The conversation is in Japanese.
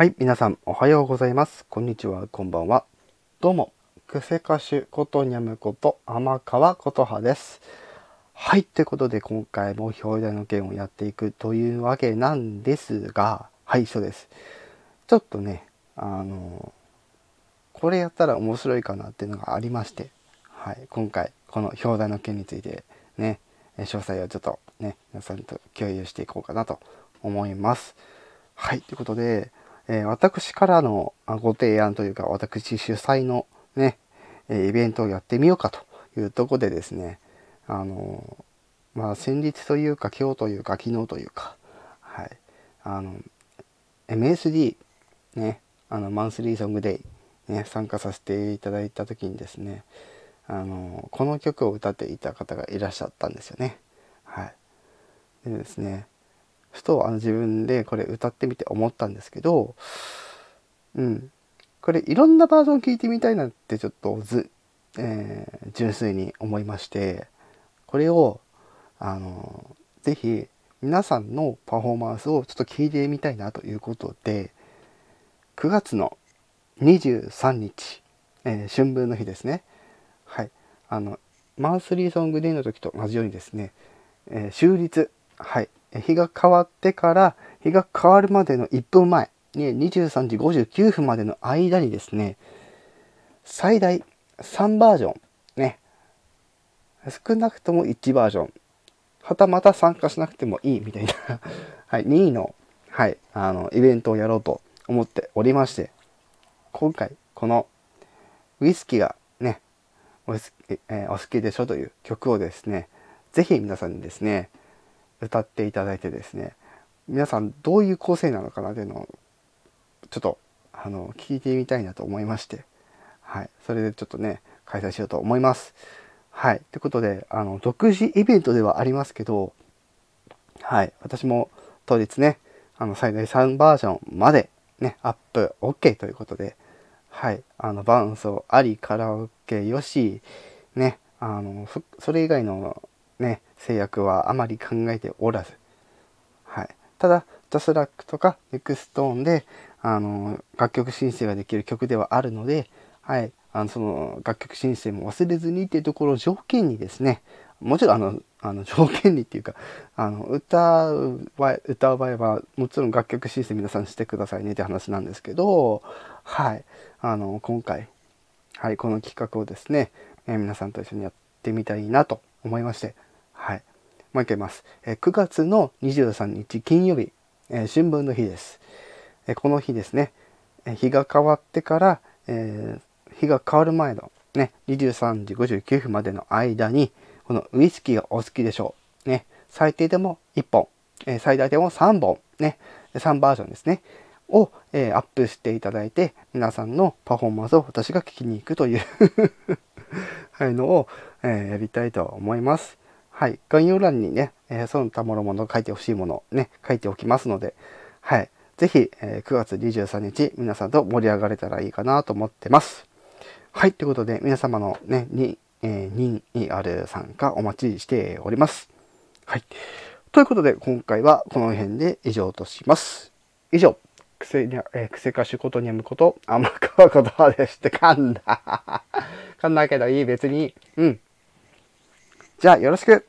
はい、皆さんおはようございます。こんにちは、こんばんは。どうも、クセ歌手ことにゃむこと天川琴葉です。はい、ということで今回も表題の件をやっていくというわけなんですが、はい、そうです。ちょっとね、あの、これやったら面白いかなっていうのがありまして、はい、今回この表題の件についてね、え詳細をちょっとね、皆さんと共有していこうかなと思います。はい、ということで、え私からのご提案というか、私主催のね、えイベントをやってみようかというとこでですね、あのまあ先日というか今日というか昨日というか、はい、あの、MSD、ね、あの、マンスリーソングデイ、ね、参加させていただいた時にですね、あのこの曲を歌っていた方がいらっしゃったんですよね。はい。でですね、ふとあの自分でこれ歌ってみて思ったんですけど、うん、これいろんなバージョン聞いてみたいなってちょっとず、えー純粋に思いまして、これをあのぜひ皆さんのパフォーマンスをちょっと聞いてみたいなということで、9月の23日、えー春分の日ですね。はい。あの、マンスリーソングデーの時と同じようにですね、えー終日、はい。日が変わってから、日が変わるまでの1分前、ね、23時59分までの間にですね、最大3バージョン、ね、少なくとも1バージョン、はたまた参加しなくてもいいみたいな、はい、2位の、はい、あの、イベントをやろうと思っておりまして、今回、この、ウイスキーがね、お好き,、えーお好きでしょという曲をですね、ぜひ皆さんにですね、歌っていただいてですね、皆さんどういう構成なのかなというのを、ちょっと、あの、聞いてみたいなと思いまして、はい、それでちょっとね、開催しようと思います。はい、ということで、あの、独自イベントではありますけど、はい、私も当日ね、あの、最大3バージョンまでね、アップ OK ということで、はい、あの、伴奏あり、カラオケよし、ね、あの、そそれ以外のね、制約はあまり考えておらず、はい。ただ、 JASRAC とか NexTone で、あの、楽曲申請ができる曲ではあるので、はい。あの、その、楽曲申請も忘れずにっていうところを条件にですね、もちろん、あの、あの条件にっていうか、あの、歌う、歌う場合は、もちろん楽曲申請皆さんしてくださいねって話なんですけど、はい。あの、今回、はい、この企画をですね、え皆さんと一緒にやってみたいなと思いまして、はい。もう一回言います。え9月の23日金曜日、え春分の日です。えこの日ですね、え日が変わってから、え日が変わる前のね、23時59分までの間に、このウイスキーがお好きでしょう。ね、最低でも1本、え最大でも3本、ね、3バージョンですね。を、えーアップしていただいて、皆さんのパフォーマンスを私が聞きに行くという はい、のを、えーやりたいと思います。はい。概要欄にね、えーその他諸々書いてほしいものね、書いておきますので、はい。ぜひ、えー9月23日、皆さんと盛り上がれたらいいかなと思ってます。はい。ということで、皆様のね、に、えー任意ある参加お待ちしております。はい。ということで、今回はこの辺で以上とします。以上、クセにゃ、えー、クセ歌手ことにゃむこと、天川言葉でして噛んだ。噛んだけどいい、別に。うん。じゃあ、よろしく。